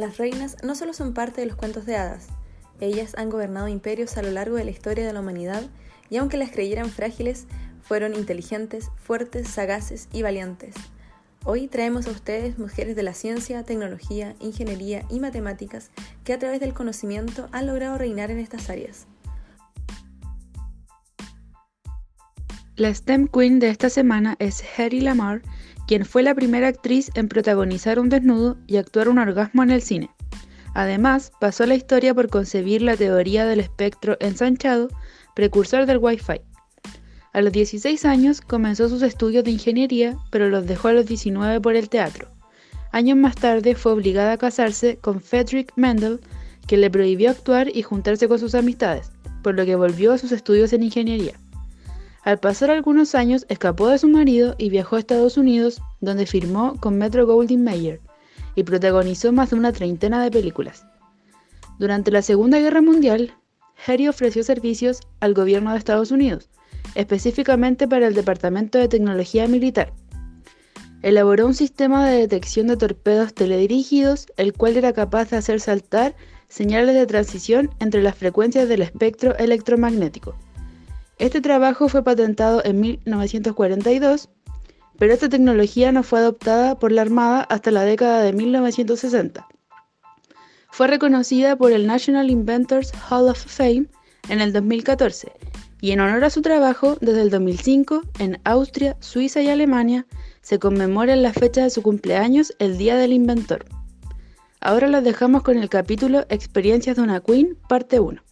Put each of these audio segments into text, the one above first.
Las reinas no solo son parte de los cuentos de hadas, ellas han gobernado imperios a lo largo de la historia de la humanidad y aunque las creyeran frágiles, fueron inteligentes, fuertes, sagaces y valientes. Hoy traemos a ustedes mujeres de la ciencia, tecnología, ingeniería y matemáticas que a través del conocimiento han logrado reinar en estas áreas. La STEM Queen de esta semana es Harry Lamar, quien fue la primera actriz en protagonizar un desnudo y actuar un orgasmo en el cine. Además, pasó la historia por concebir la teoría del espectro ensanchado, precursor del Wi-Fi. A los 16 años comenzó sus estudios de ingeniería, pero los dejó a los 19 por el teatro. Años más tarde fue obligada a casarse con Friedrich Mendel, que le prohibió actuar y juntarse con sus amistades, por lo que volvió a sus estudios en ingeniería. Al pasar algunos años escapó de su marido y viajó a Estados Unidos, donde firmó con Metro Goldwyn Mayer y protagonizó más de una treintena de películas. Durante la Segunda Guerra Mundial, Harry ofreció servicios al gobierno de Estados Unidos, específicamente para el Departamento de Tecnología Militar. Elaboró un sistema de detección de torpedos teledirigidos, el cual era capaz de hacer saltar señales de transición entre las frecuencias del espectro electromagnético. Este trabajo fue patentado en 1942, pero esta tecnología no fue adoptada por la Armada hasta la década de 1960. Fue reconocida por el National Inventors Hall of Fame en el 2014 y en honor a su trabajo, desde el 2005, en Austria, Suiza y Alemania, se conmemora en la fecha de su cumpleaños el Día del Inventor. Ahora los dejamos con el capítulo Experiencias de una Queen, parte 1.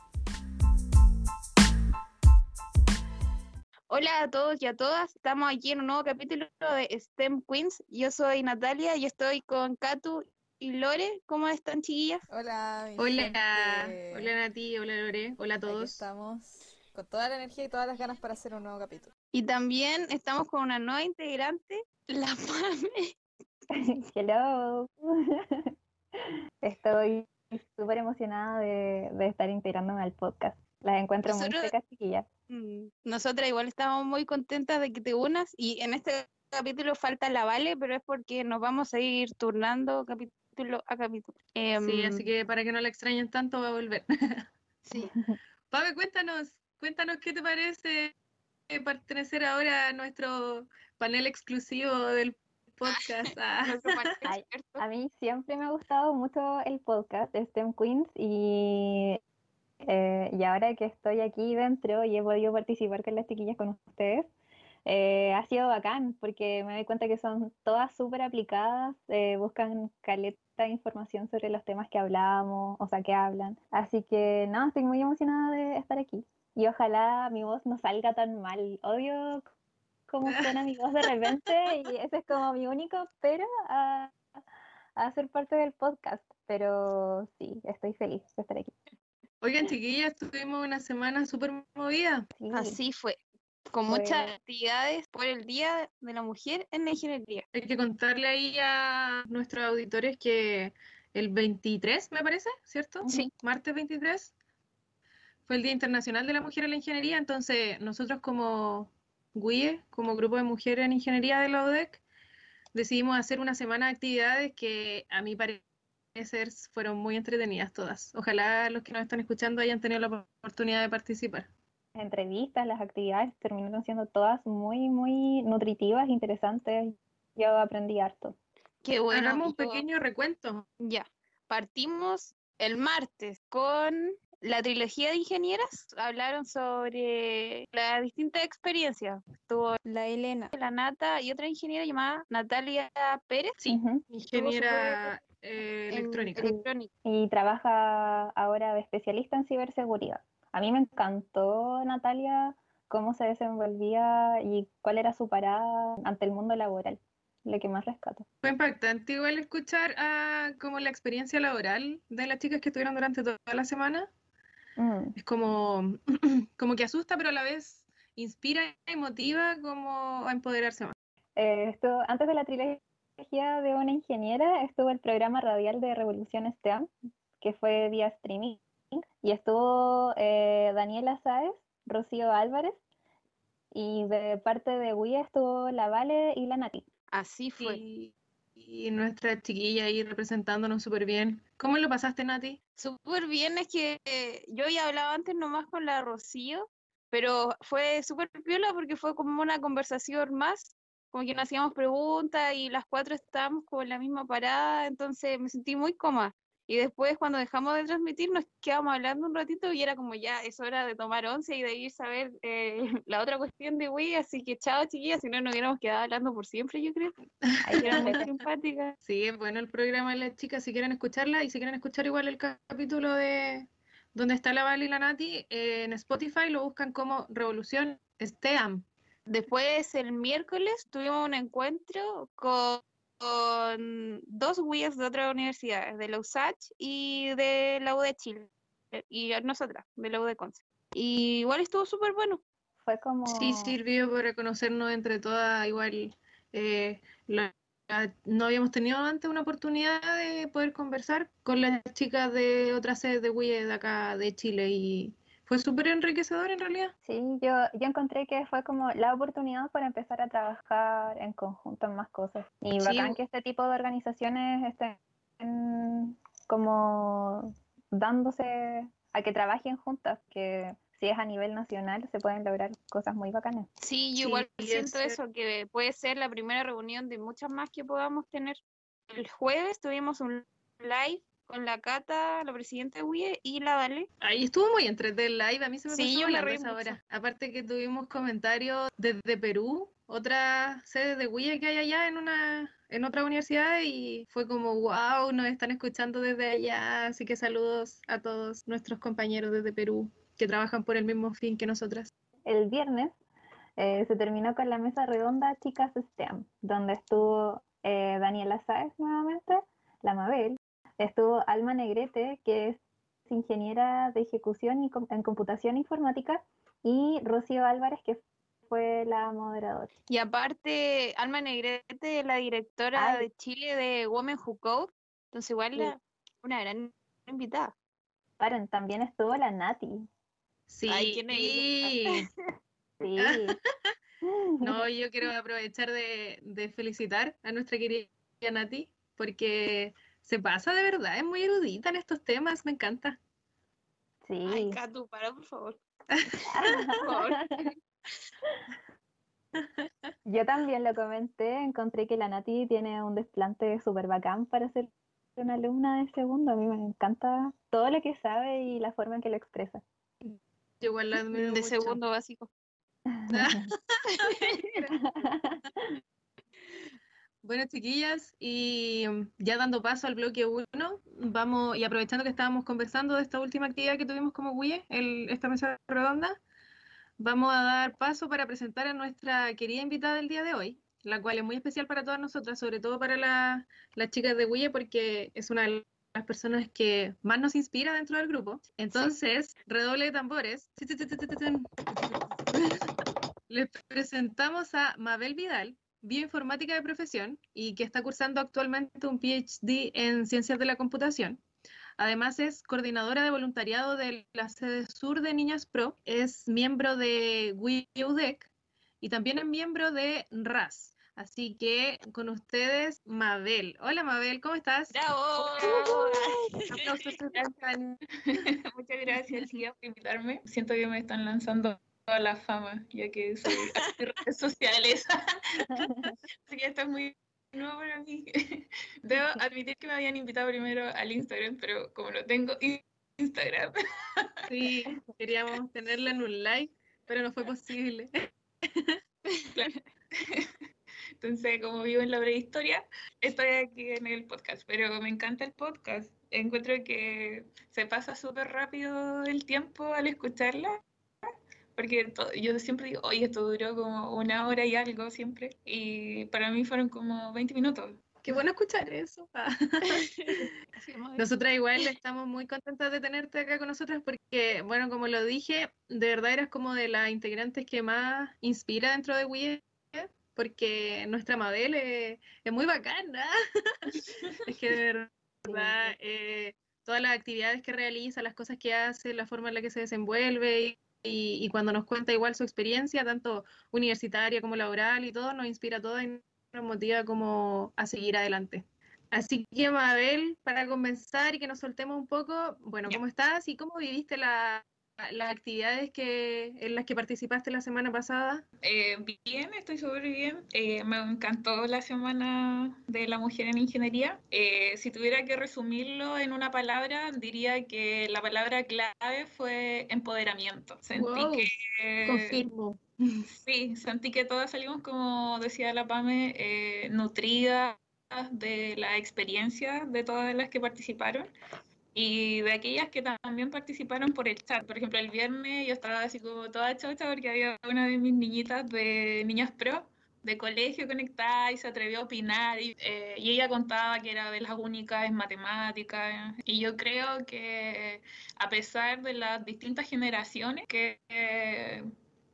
Hola a todos y a todas, estamos aquí en un nuevo capítulo de STEM Queens. Yo soy Natalia y estoy con Katu y Lore. ¿Cómo están, chiquillas? Hola. Hola. Hola, Nati. Hola, Lore. Hola a todos. estamos con toda la energía y todas las ganas para hacer un nuevo capítulo. Y también estamos con una nueva integrante, la Mame. Hello. Estoy súper emocionada de, estar integrándome al podcast. Las encuentro muy secas, chiquillas. Mm, nosotras igual estamos muy contentas de que te unas y en este capítulo falta la Vale, pero es porque nos vamos a ir turnando capítulo a capítulo. sí, así em, que para que no la extrañen tanto va a volver. sí. Pabe, cuéntanos, Cuéntanos qué te parece eh, pertenecer ahora a nuestro panel exclusivo del podcast. a mí siempre me ha gustado mucho el podcast de STEM Queens y, eh, y ahora que estoy aquí dentro y he podido participar con las chiquillas con ustedes, eh, ha sido bacán porque me doy cuenta que son todas súper aplicadas, buscan caleta de información sobre los temas que hablamos, o sea, que hablan. Así que no, estoy muy emocionada de estar aquí y ojalá mi voz no salga tan mal. Odio cómo suena mi voz de repente y ese es como mi único pero a, a ser parte del podcast. Pero sí, estoy feliz de estar aquí. Oigan, chiquillas, tuvimos una semana súper movida. Así fue, con muchas actividades por el Día de la Mujer en la Ingeniería. Hay que contarle ahí a nuestros auditores que el 23, me parece, ¿cierto? Sí. Martes 23, fue el Día Internacional de la Mujer en la Ingeniería, entonces nosotros como GUIE, como Grupo de Mujeres en Ingeniería de la UDEC, decidimos hacer una semana de actividades que a mi parecer fueron muy entretenidas todas. Ojalá los que nos están escuchando hayan tenido la oportunidad de participar. Entrevistas, las actividades terminaron siendo todas muy, muy nutritivas, interesantes. Yo aprendí harto. Qué bueno. Hagamos un pequeño recuento. Ya, partimos el martes con la trilogía de ingenieras hablaron sobre las distintas experiencias. Estuvo la Elena, la Nata y otra ingeniera llamada Natalia Pérez. Sí, ingeniera eh, electrónica. Y trabaja ahora de especialista en ciberseguridad. A mí me encantó Natalia cómo se desenvolvía y cuál era su parada ante el mundo laboral lo que más rescato. Fue impactante igual escuchar a, como la experiencia laboral de las chicas que estuvieron durante toda la semana Mm. Es como, como que asusta, pero a la vez inspira y motiva como a empoderarse más. Eh, esto, antes de la trilogía de una ingeniera, estuvo el programa radial de Revolución STEAM, que fue vía streaming, y estuvo eh, Daniela Sáez, Rocío Álvarez, y de parte de WIA estuvo la Vale y la Nati. Así fue. Y, y nuestra chiquilla ahí representándonos súper bien. ¿Cómo lo pasaste, Nati? Súper bien, es que eh, yo había hablado antes nomás con la Rocío, pero fue súper piola porque fue como una conversación más, como que nos hacíamos preguntas y las cuatro estábamos como en la misma parada, entonces me sentí muy cómoda. Y después cuando dejamos de transmitir nos quedamos hablando un ratito y era como ya es hora de tomar once y de ir a ver eh, la otra cuestión de Wii, así que chao chiquillas, si no nos hubiéramos quedado hablando por siempre yo creo. Ahí era muy simpática. Sí, es bueno el programa de las chicas, si quieren escucharla y si quieren escuchar igual el capítulo de donde está la Val y la Nati, eh, en Spotify lo buscan como Revolución STEAM. Después el miércoles tuvimos un encuentro con con dos WIEs de otras universidades, de la USACH y de la U de Chile, y nosotras, de la U de Conce. Y igual estuvo súper bueno. Fue como... Sí, sirvió para conocernos entre todas, igual eh, no habíamos tenido antes una oportunidad de poder conversar con las chicas de otras sedes de WIE de acá de Chile y fue súper enriquecedor en realidad. Sí, yo, yo encontré que fue como la oportunidad para empezar a trabajar en conjunto en más cosas. Y bacán que este tipo de organizaciones estén como dándose a que trabajen juntas, que si es a nivel nacional se pueden lograr cosas muy bacanas. Sí, yo igual siento eso, que puede ser la primera reunión de muchas más que podamos tener. El jueves tuvimos un live con la Cata, la presidenta de WIE y la Dale. Ahí estuvo muy entretenido el live, a mí se me sí, pasó la ahora. Aparte que tuvimos comentarios desde Perú, otra sede de WIE que hay allá en una en otra universidad y fue como wow, nos están escuchando desde allá, así que saludos a todos nuestros compañeros desde Perú que trabajan por el mismo fin que nosotras. El viernes eh, se terminó con la mesa redonda Chicas STEM, donde estuvo eh, Daniela Sáez nuevamente, la Mabel, Estuvo Alma Negrete, que es ingeniera de ejecución y en computación informática, y Rocío Álvarez, que fue la moderadora. Y aparte, Alma Negrete, la directora de Chile de Women Who Code, entonces igual una gran invitada. Paren, también estuvo la Nati. Sí. sí. no, yo quiero aprovechar de, de felicitar a nuestra querida Nati, porque se pasa de verdad, es muy erudita en estos temas, me encanta. Sí. Ay, Catu, para, por favor. Yo también lo comenté, encontré que la Nati tiene un desplante súper bacán para ser una alumna de segundo. A mí me encanta todo lo que sabe y la forma en que lo expresa. igual la De segundo básico. Bueno, chiquillas, y mm, ya dando paso al bloque 1, vamos, y aprovechando que estábamos conversando de esta última actividad que tuvimos como WIE, esta mesa redonda, vamos a dar paso para presentar a nuestra querida invitada del día de hoy, la cual es muy especial para todas nosotras, sobre todo para las chicas de WIE, porque es una de las personas que más nos inspira dentro del grupo. Entonces, redoble de tambores. Les presentamos a Mabel Vidal, bioinformática de profesión y que está cursando actualmente un PhD en ciencias de la computación. Además es coordinadora de voluntariado de la sede sur de Niñas Pro, es miembro de WIUDEC y también es miembro de RAS. Así que con ustedes, Mabel. Hola Mabel, ¿cómo estás? Muchas gracias, por invitarme. Siento que me están lanzando la fama, ya que soy redes sociales. Así que esto es muy nuevo para mí. Debo admitir que me habían invitado primero al Instagram, pero como no tengo Instagram. Sí, queríamos tenerla en un like, pero no fue posible. Entonces, como vivo en la prehistoria, estoy aquí en el podcast, pero me encanta el podcast. Encuentro que se pasa súper rápido el tiempo al escucharla porque yo siempre digo, oye, esto duró como una hora y algo siempre, y para mí fueron como 20 minutos. Qué bueno escuchar eso. Nosotras igual estamos muy contentas de tenerte acá con nosotras porque, bueno, como lo dije, de verdad eras como de las integrantes que más inspira dentro de WIE, porque nuestra Mabel es, muy bacana. es que de verdad, eh, todas las actividades que realiza, las cosas que hace, la forma en la que se desenvuelve y y, cuando nos cuenta igual su experiencia, tanto universitaria como laboral y todo, nos inspira todo y nos motiva como a seguir adelante. Así que Mabel, para comenzar y que nos soltemos un poco, bueno, ¿cómo estás y cómo viviste la, las actividades que, en las que participaste la semana pasada? Eh, bien, estoy súper bien. Eh, me encantó la semana de la mujer en ingeniería. Eh, si tuviera que resumirlo en una palabra, diría que la palabra clave fue empoderamiento. Sentí que... Confirmo. Sí, sentí que todas salimos, como decía la PAME, nutridas de la experiencia de todas las que participaron y de aquellas que también participaron por el chat. Por ejemplo, el viernes yo estaba así como toda chocha porque había una de mis niñitas de Niñas Pro de colegio conectada y se atrevió a opinar y, eh, ella contaba que era de las únicas en matemáticas y yo creo que a pesar de las distintas generaciones que eh,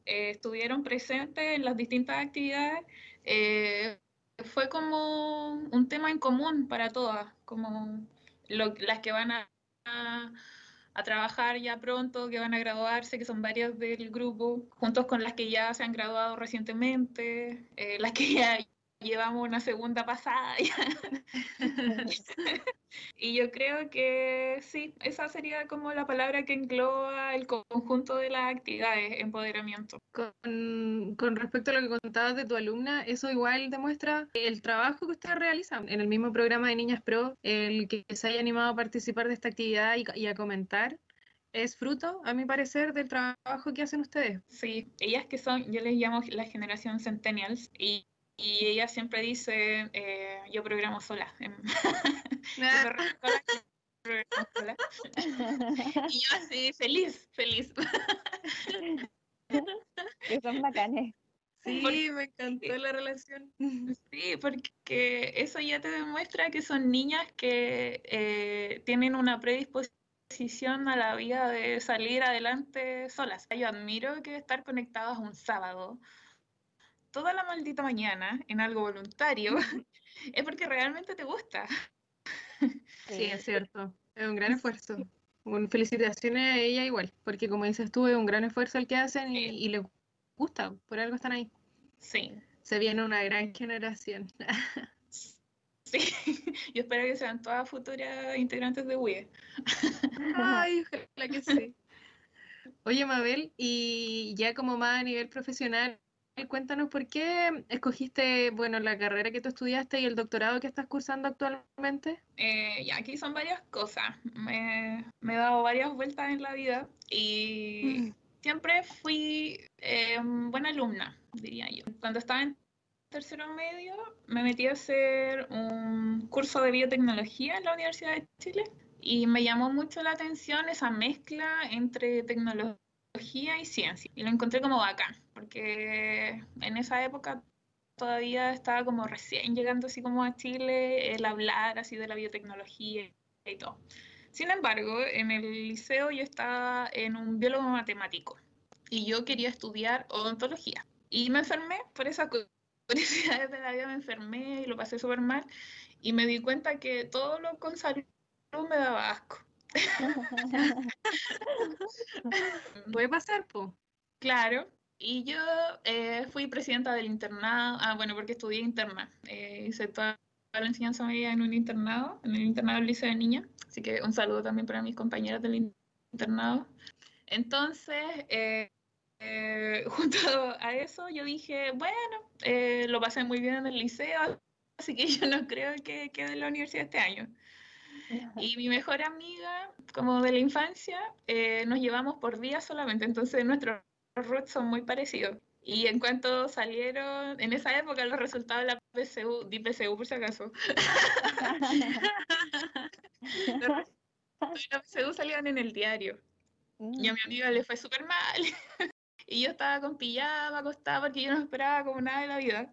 estuvieron presentes en las distintas actividades eh, fue como un tema en común para todas como las que van a a, trabajar ya pronto, que van a graduarse, que son varias del grupo, juntos con las que ya se han graduado recientemente, eh, las que ya llevamos una segunda pasada. y yo creo que sí, esa sería como la palabra que engloba el conjunto de las actividades, empoderamiento. Con, con respecto a lo que contabas de tu alumna, eso igual demuestra el trabajo que ustedes realizan en el mismo programa de Niñas Pro, el que se haya animado a participar de esta actividad y, y a comentar es fruto, a mi parecer, del trabajo que hacen ustedes. Sí, ellas que son, yo les llamo la generación Centennials, y y ella siempre dice, eh, yo programo sola. y yo así, feliz, feliz. que son bacanes. Sí, me encantó la relación. Sí, porque eso ya te demuestra que son niñas que eh, tienen una predisposición a la vida de salir adelante solas. Yo admiro que estar conectadas un sábado toda la maldita mañana en algo voluntario, es porque realmente te gusta. Sí, es cierto. Es un gran esfuerzo. Un, felicitaciones a ella igual, porque como dices tú, es un gran esfuerzo el que hacen y, y les gusta, por algo están ahí. Sí. Se viene una gran generación. Sí, yo espero que sean todas futuras integrantes de WIE. Ay, ojalá que sí. Oye, Mabel, y ya como más a nivel profesional, cuéntanos por qué escogiste, bueno, la carrera que tú estudiaste y el doctorado que estás cursando actualmente. Eh, ya, aquí son varias cosas. Me, he dado varias vueltas en la vida y mm. siempre fui eh, buena alumna, diría yo. Cuando estaba en tercero medio, me metí a hacer un curso de biotecnología en la Universidad de Chile y me llamó mucho la atención esa mezcla entre tecnología y ciencia. Y lo encontré como bacán, porque en esa época todavía estaba como recién llegando así como a Chile el hablar así de la biotecnología y todo. Sin embargo, en el liceo yo estaba en un biólogo matemático y yo quería estudiar odontología. Y me enfermé por esa curiosidad de la vida, me enfermé y lo pasé súper mal y me di cuenta que todo lo con salud me daba asco. Puede pasar, po. Claro. Y yo eh, fui presidenta del internado, ah, bueno, porque estudié interna. Eh, hice toda la enseñanza media en un internado, en el internado del Liceo de Niña. Así que un saludo también para mis compañeras del internado. Entonces, eh, junto a eso, yo dije, bueno, lo pasé muy bien en el liceo, así que yo no creo que quede en la universidad este año. Y mi mejor amiga, como de la infancia, eh, nos llevamos por días solamente, entonces nuestros roots son muy parecidos. Y en cuanto salieron, en esa época, los resultados de la PSU, di PSU por si acaso. los de la PSU salían en el diario. Y a mi mm. amiga le fue súper mal. y yo estaba con pijama, acostada, porque yo no esperaba como nada de la vida.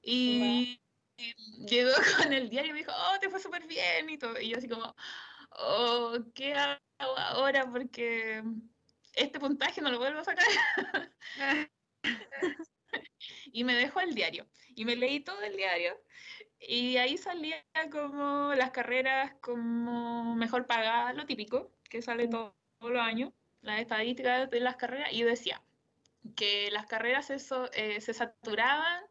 Y, llegó con el diario y me dijo, oh, te fue súper bien y todo. Y yo así como, oh, ¿qué hago ahora? Porque este puntaje no lo vuelvo a sacar. y me dejó el diario. Y me leí todo el diario. Y ahí salía como las carreras como mejor pagadas, lo típico, que sale todos los años, las estadísticas de las carreras, y decía que las carreras eso, eh, se saturaban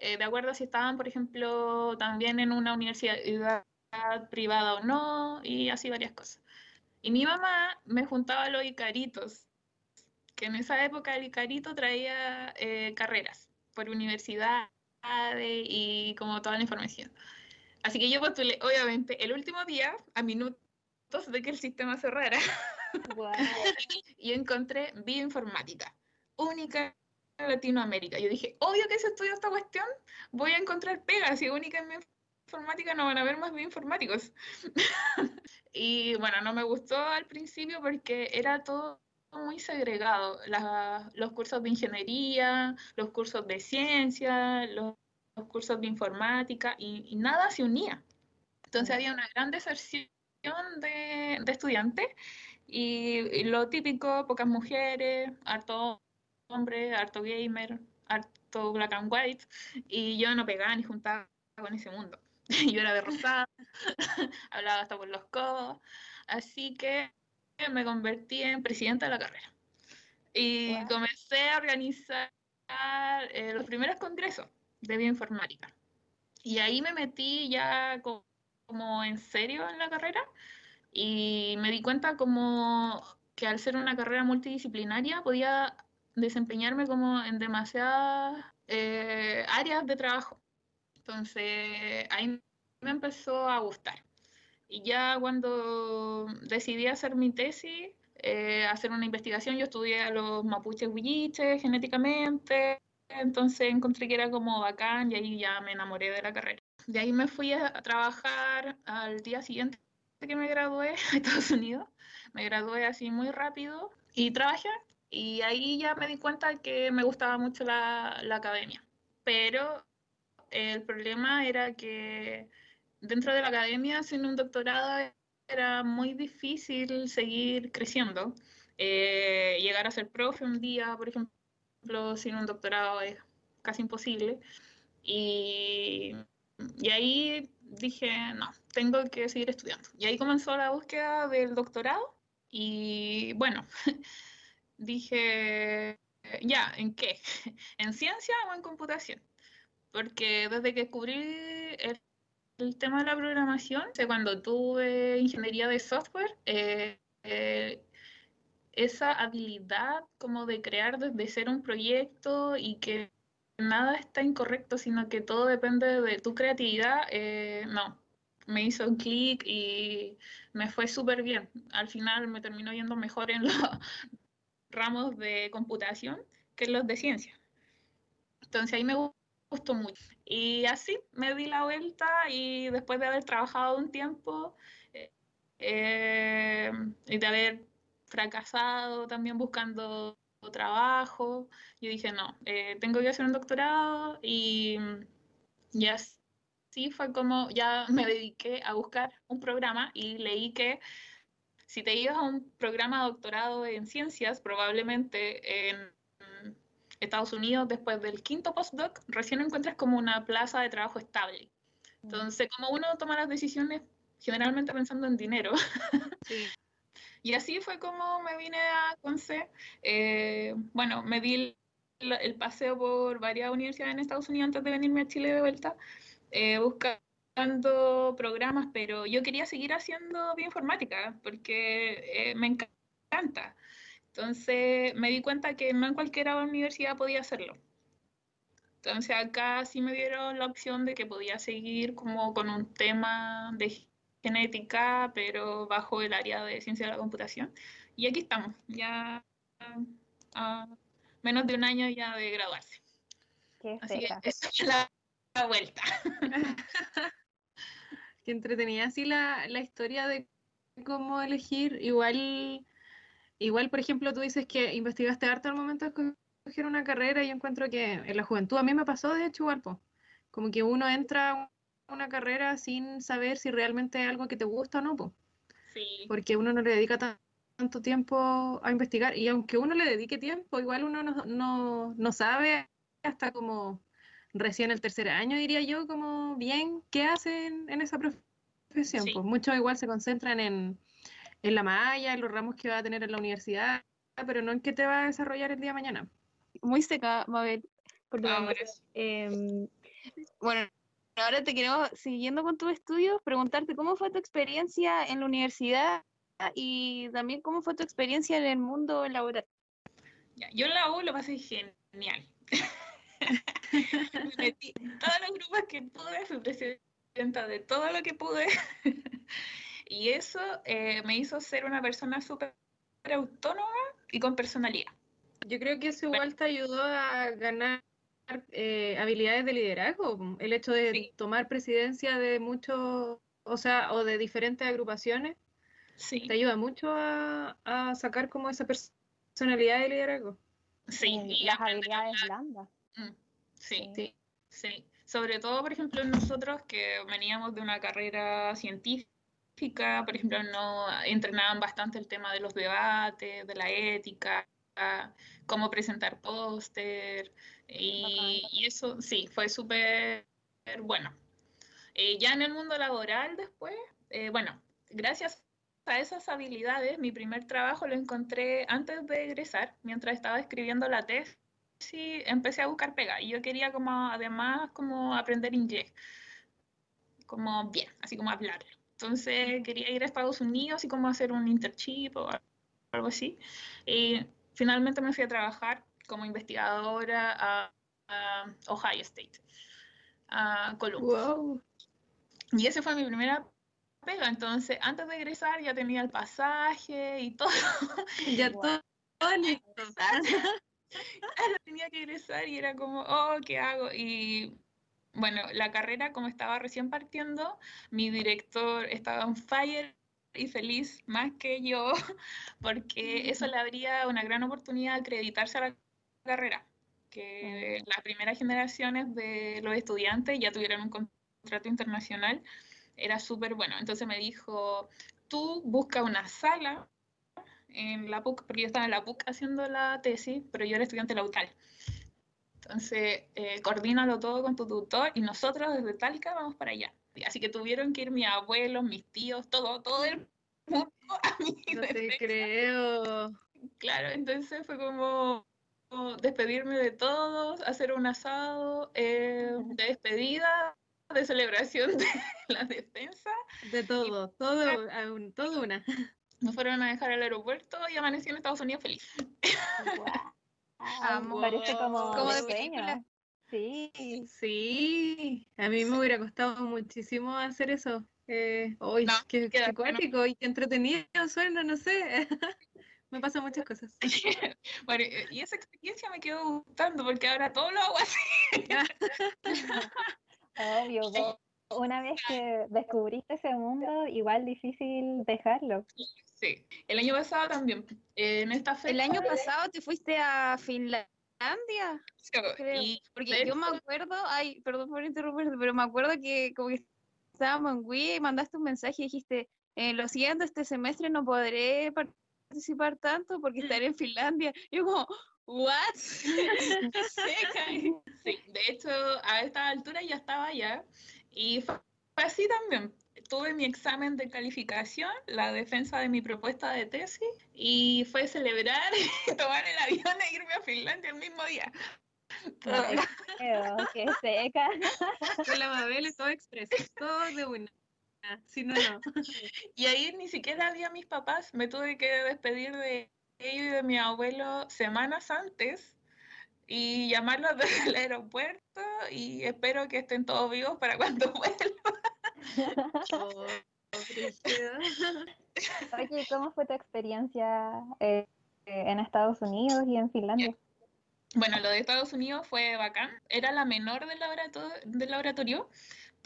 eh, de acuerdo a si estaban, por ejemplo, también en una universidad privada o no, y así varias cosas. Y mi mamá me juntaba los Icaritos, que en esa época el Icarito traía eh, carreras por universidades y como toda la información. Así que yo postulé, obviamente, el último día, a minutos de que el sistema cerrara, y encontré bioinformática, única Latinoamérica. Yo dije, obvio que si estudio esta cuestión, voy a encontrar pegas, y única en informática no van a haber más bioinformáticos. y bueno, no me gustó al principio porque era todo muy segregado. los cursos de ingeniería, los cursos de ciencia, los, cursos de informática y, nada se unía. Entonces había una gran deserción de, estudiantes y, lo típico, pocas mujeres, harto hombre, harto gamer, harto black and white y yo no pegaba ni juntaba con ese mundo. yo era de rosada, hablaba hasta por los codos, así que me convertí en presidenta de la carrera. Y comencé a organizar eh, los primeros congresos de bioinformática. Y ahí me metí ya como en serio en la carrera y me di cuenta como que al ser una carrera multidisciplinaria podía desempeñarme como en demasiadas eh, áreas de trabajo. Entonces ahí me empezó a gustar. Y ya cuando decidí hacer mi tesis, eh, hacer una investigación, yo estudié a los mapuches huilliches genéticamente, entonces encontré que era como bacán y ahí ya me enamoré de la carrera. De ahí me fui a, trabajar al día siguiente que me gradué a Estados Unidos. Me gradué así muy rápido y trabajé. Y ahí ya me di cuenta que me gustaba mucho la, la academia. Pero el problema era que dentro de la academia, sin un doctorado, era muy difícil seguir creciendo. Eh, llegar a ser profe un día, por ejemplo, sin un doctorado es casi imposible. Y, y ahí dije, no, tengo que seguir estudiando. Y ahí comenzó la búsqueda del doctorado. Y bueno, dije, ya, ¿en qué? ¿En ciencia o en computación? Porque desde que descubrí el tema de la programación, cuando tuve ingeniería de software, eh, eh, esa habilidad como de crear desde cero un proyecto y que nada está incorrecto, sino que todo depende de tu creatividad, eh, no, me hizo un clic y me fue súper bien. Al final me terminó yendo mejor en los ramos de computación que los de ciencia. Entonces ahí me gustó mucho. Y así me di la vuelta y después de haber trabajado un tiempo eh, eh, y de haber fracasado también buscando trabajo, yo dije, no, eh, tengo que hacer un doctorado y, y así fue como ya me dediqué a buscar un programa y leí que si te ibas a un programa de doctorado en ciencias, probablemente en Estados Unidos, después del quinto postdoc, recién encuentras como una plaza de trabajo estable. Entonces, como uno toma las decisiones generalmente pensando en dinero. y así fue como me vine a Conce. Eh, bueno, me di el, paseo por varias universidades en Estados Unidos antes de venirme a Chile de vuelta, eh, buscando programas, pero yo quería seguir haciendo bioinformática porque eh, me encanta. Entonces me di cuenta que no en cualquier universidad podía hacerlo. Entonces acá sí me dieron la opción de que podía seguir como con un tema de genética, pero bajo el área de ciencia de la computación. Y aquí estamos, ya a menos de un año ya de graduarse. Así que esa es la, vuelta. Qué entretenida así la, la historia de cómo elegir. Igual Igual, por ejemplo, tú dices que investigaste harto al momento de escoger una carrera y yo encuentro que en la juventud a mí me pasó de hecho igual, como que uno entra a una carrera sin saber si realmente es algo que te gusta o no, pues. Sí. porque uno no le dedica tanto tiempo a investigar y aunque uno le dedique tiempo, igual uno no, no, sabe hasta como recién el tercer año, diría yo, como bien qué hacen en esa profesión. Pues muchos igual se concentran en en la malla, en los ramos que va a tener en la universidad, pero no en qué te va a desarrollar el día de mañana. Muy seca, Mabel, por eh, Bueno, ahora te queremos, siguiendo con tus estudios, preguntarte cómo fue tu experiencia en la universidad y también cómo fue tu experiencia en el mundo laboral. Ya, yo en la U lo pasé genial. me metí en todos los grupos que pude, fui presidenta de todo lo que pude. y eso eh, me hizo ser una persona súper autónoma y con personalidad. Yo creo que eso igual te ayudó a ganar eh, habilidades de liderazgo, el hecho de tomar presidencia de muchos, o sea, o de diferentes agrupaciones, Sí, te ayuda mucho a, a sacar como esa personalidad de liderazgo. sí, y las habilidades blandas. Mm, Sí, Sí. sí. Sobre todo, por ejemplo, nosotros que veníamos de una carrera científica, por ejemplo, no entrenaban bastante el tema de los debates, de la ética, cómo presentar póster, y, y eso sí, fue súper bueno. Eh, ya en el mundo laboral después, eh, bueno, gracias a esas habilidades, mi primer trabajo lo encontré antes de egresar, mientras estaba escribiendo la tesis, empecé a buscar pega y yo quería como además como aprender inglés, como bien, así como hablarlo. Entonces quería ir a Estados Unidos y como hacer un internship o algo así. Y finalmente me fui a trabajar como investigadora a, a Ohio State, a Columbus. Wow. Y esa fue mi primera pega. Entonces, antes de egresar ya tenía el pasaje y todo. Ya todo, todo listo. Claro, tenía que egresar y era como, oh, ¿qué hago? Y bueno, la carrera como estaba recién partiendo, mi director estaba on fire y feliz más que yo, porque eso le abría una gran oportunidad de acreditarse a la carrera, que las primeras generaciones de los estudiantes ya tuvieron un contrato internacional, era súper bueno. Entonces me dijo, tú busca una sala en la PUC, porque yo estaba en la PUC haciendo la tesis, pero yo era estudiante de la UCAL. Entonces, eh, coordínalo todo con tu tutor y nosotros desde Talca vamos para allá. Y Así que tuvieron que ir mis abuelos, mis tíos, todo, todo el mundo a mi No te creo. Claro, entonces fue como como despedirme de todos, hacer un asado eh, de despedida, de celebración de la defensa. De todo, todo, aún- todo una. Nos fueron a dejar al aeropuerto y amanecí en Estados Unidos feliz. Amo. Parece como, Como de película. Sí, Sí, a mí me hubiera costado muchísimo hacer eso. Eh, No, qué, queda qué cuático y qué entretenido suena, no sé. Me pasan muchas cosas. Bueno, y esa experiencia me quedó gustando porque ahora todo lo hago así. obvio. Una vez que descubriste ese mundo, igual difícil dejarlo. Sí, el año pasado también, en esta fecha. El año pasado te fuiste a Finlandia, creo. y Porque yo me acuerdo, ay, perdón por interrumpirte, pero me acuerdo que como que estábamos en Wii y mandaste un mensaje y dijiste, eh, lo siento, este semestre no podré participar tanto porque estaré en Finlandia. Y yo como, ¿what? Sí, de hecho, a esta altura ya estaba allá. Y fue así también. Tuve mi examen de calificación, la defensa de mi propuesta de tesis, y fue celebrar, tomar el avión e irme a Finlandia el mismo día. Creo, qué seca. Con la Mabel todo expreso, todo de una. Si no, no. Y ahí ni siquiera vi a mis papás, me tuve que despedir de ellos y de mi abuelo semanas antes y llamarlos desde el aeropuerto y espero que estén todos vivos para cuando vuelva. Oh. Oye, ¿cómo fue tu experiencia eh, en Estados Unidos y en Finlandia? Bueno, lo de Estados Unidos fue bacán, era la menor del laboratorio, del laboratorio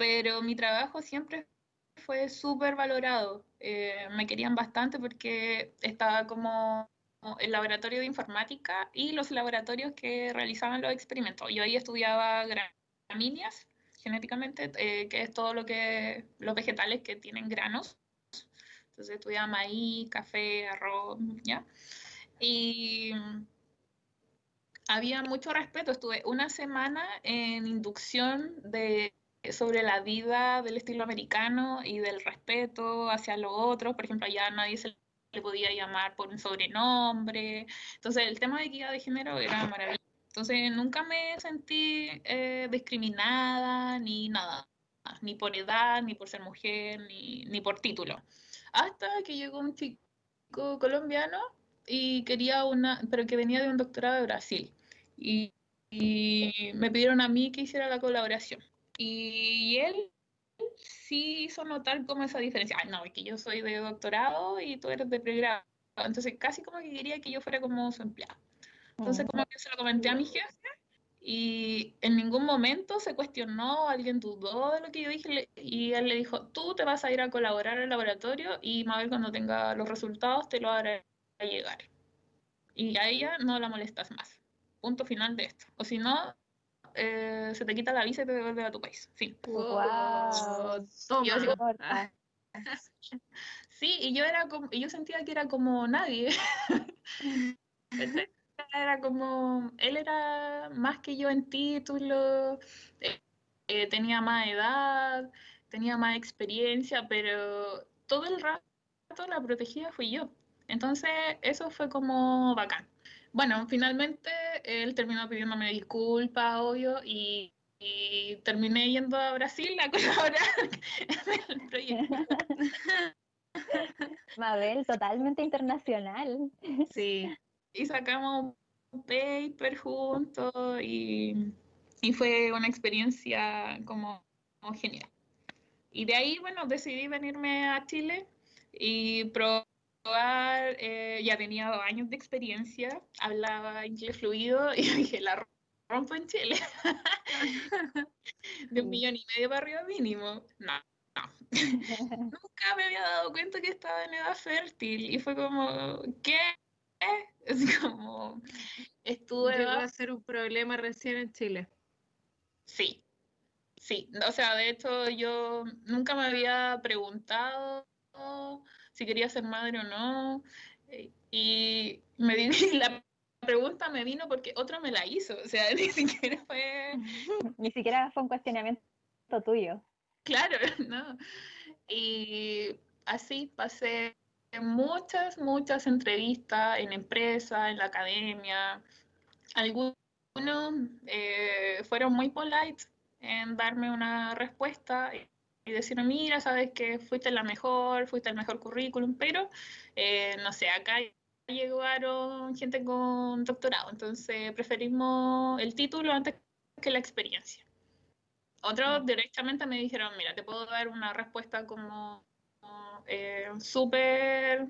pero mi trabajo siempre fue súper valorado. Eh, me querían bastante porque estaba como el laboratorio de informática y los laboratorios que realizaban los experimentos. Yo ahí estudiaba gramíneas genéticamente, eh, que es todo lo que los vegetales que tienen granos. Entonces estudiaba maíz, café, arroz, ¿ya? Y había mucho respeto. Estuve una semana en inducción de sobre la vida del estilo americano y del respeto hacia los otros. Por ejemplo, allá nadie se le podía llamar por un sobrenombre. Entonces, el tema de equidad de género era maravilloso. Entonces nunca me sentí eh, discriminada ni nada, ni por edad, ni por ser mujer, ni, ni por título. Hasta que llegó un chico colombiano y quería una, pero que venía de un doctorado de Brasil. Y, y me pidieron a mí que hiciera la colaboración. Y él sí hizo notar como esa diferencia. Ay, no, es que yo soy de doctorado y tú eres de pregrado. Entonces casi como que quería que yo fuera como su empleado. Entonces como que se lo comenté a mi jefe y en ningún momento se cuestionó, alguien dudó de lo que yo dije y él le dijo, tú te vas a ir a colaborar al laboratorio y Mabel cuando tenga los resultados te lo hará llegar. Y a ella no la molestas más. Punto final de esto. O si no, eh, se te quita la visa y te devuelve a tu país. Sí. Wow. Toma. Sí, y yo era como, y yo sentía que era como nadie. era como, él era más que yo en título, eh, eh, tenía más edad, tenía más experiencia, pero todo el rato la protegida fui yo. Entonces, eso fue como bacán. Bueno, finalmente él terminó pidiéndome disculpas, obvio, y, y terminé yendo a Brasil a colaborar en el proyecto. Mabel, totalmente internacional. Sí, y sacamos un paper juntos y, y fue una experiencia como, como genial. Y de ahí, bueno, decidí venirme a Chile y probar, eh, ya tenía dos años de experiencia, hablaba inglés fluido y dije, la rompo en Chile. de un millón y medio para arriba mínimo. No, no. Nunca me había dado cuenta que estaba en edad fértil y fue como, ¿qué? Es como, estuve... Llegó a ser un problema recién en Chile. Sí, sí. O sea, de hecho yo nunca me había preguntado si quería ser madre o no. eh, Y me di, la pregunta me vino porque otro me la hizo. O sea, ni siquiera fue... Ni siquiera fue un cuestionamiento tuyo. Claro, ¿no? Y así pasé muchas, muchas entrevistas en empresas, en la academia. Algunos eh, fueron muy polite en darme una respuesta y, decirme, mira, sabes que fuiste la mejor, fuiste el mejor currículum, pero eh, no sé, acá llegaron gente con doctorado, entonces preferimos el título antes que la experiencia. Otros directamente me dijeron, mira, te puedo dar una respuesta como eh, súper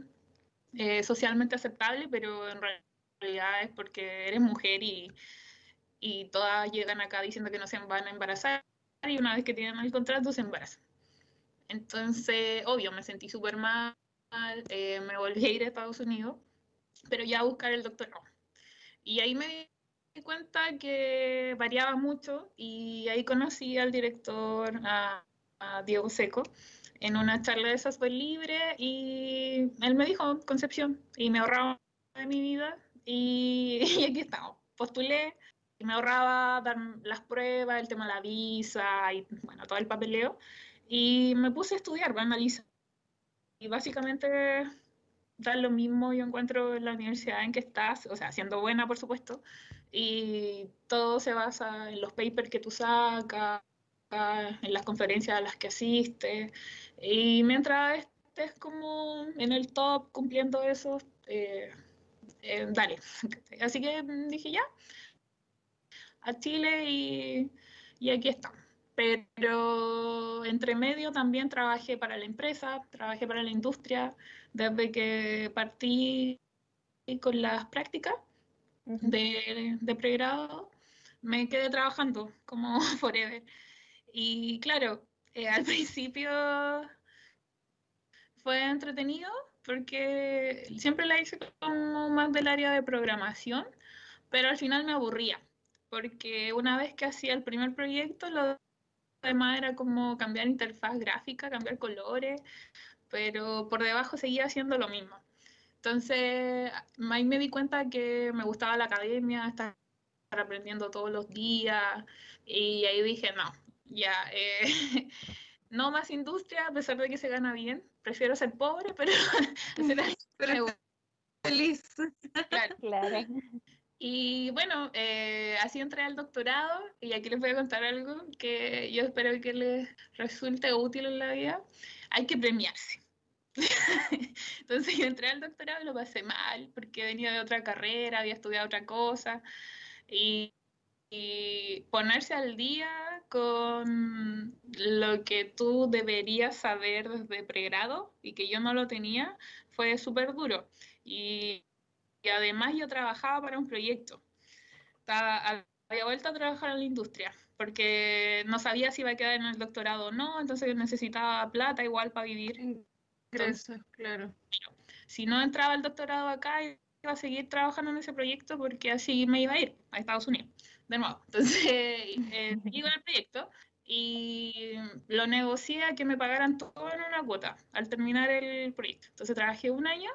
eh, socialmente aceptable, pero en realidad es porque eres mujer y, y todas llegan acá diciendo que no se van a embarazar y una vez que tienen el contrato se embarazan. Entonces, obvio, me sentí súper mal, eh, me volví a ir a Estados Unidos, pero ya a buscar el doctorado. Y ahí me di cuenta que variaba mucho y ahí conocí al director, a, Diego Seco, en una charla de software libre y él me dijo, Concepción, y me ahorraba de mi vida y, y aquí estamos. Postulé y me ahorraba dar las pruebas, el tema de la visa y bueno, todo el papeleo. Y me puse a estudiar, a analizar. Y básicamente da lo mismo, yo encuentro en la universidad en que estás, o sea, siendo buena, por supuesto, y todo se basa en los papers que tú sacas, en las conferencias a las que asistes, y mientras estés como en el top cumpliendo eso, eh, eh, dale. Así que dije ya, a Chile y, y aquí estamos. Pero entre medio también trabajé para la empresa, trabajé para la industria, desde que partí con las prácticas de, de pregrado, me quedé trabajando como forever. Y claro, eh, al principio fue entretenido porque siempre la hice como más del área de programación, pero al final me aburría, porque una vez que hacía el primer proyecto, lo demás era como cambiar interfaz gráfica, cambiar colores, pero por debajo seguía haciendo lo mismo. Entonces, ahí me di cuenta que me gustaba la academia, estar aprendiendo todos los días, y ahí dije, no, ya, eh, no más industria, a pesar de que se gana bien, prefiero ser pobre, pero ser Pero feliz. claro. Claro. Y bueno, eh, así entré al doctorado y aquí les voy a contar algo que yo espero que les resulte útil en la vida. Hay que premiarse. Entonces yo entré al doctorado y lo pasé mal porque venía de otra carrera, había estudiado otra cosa y, y ponerse al día con lo que tú deberías saber desde pregrado y que yo no lo tenía fue súper duro. Y, y además yo trabajaba para un proyecto. Estaba, había vuelto a trabajar en la industria porque no sabía si iba a quedar en el doctorado o no, entonces necesitaba plata igual para vivir. Eso, claro. Si no entraba el doctorado acá, iba a seguir trabajando en ese proyecto porque así me iba a ir a Estados Unidos, de nuevo. Entonces, eh, seguí con el proyecto y lo negocié a que me pagaran todo en una cuota al terminar el proyecto. Entonces trabajé un año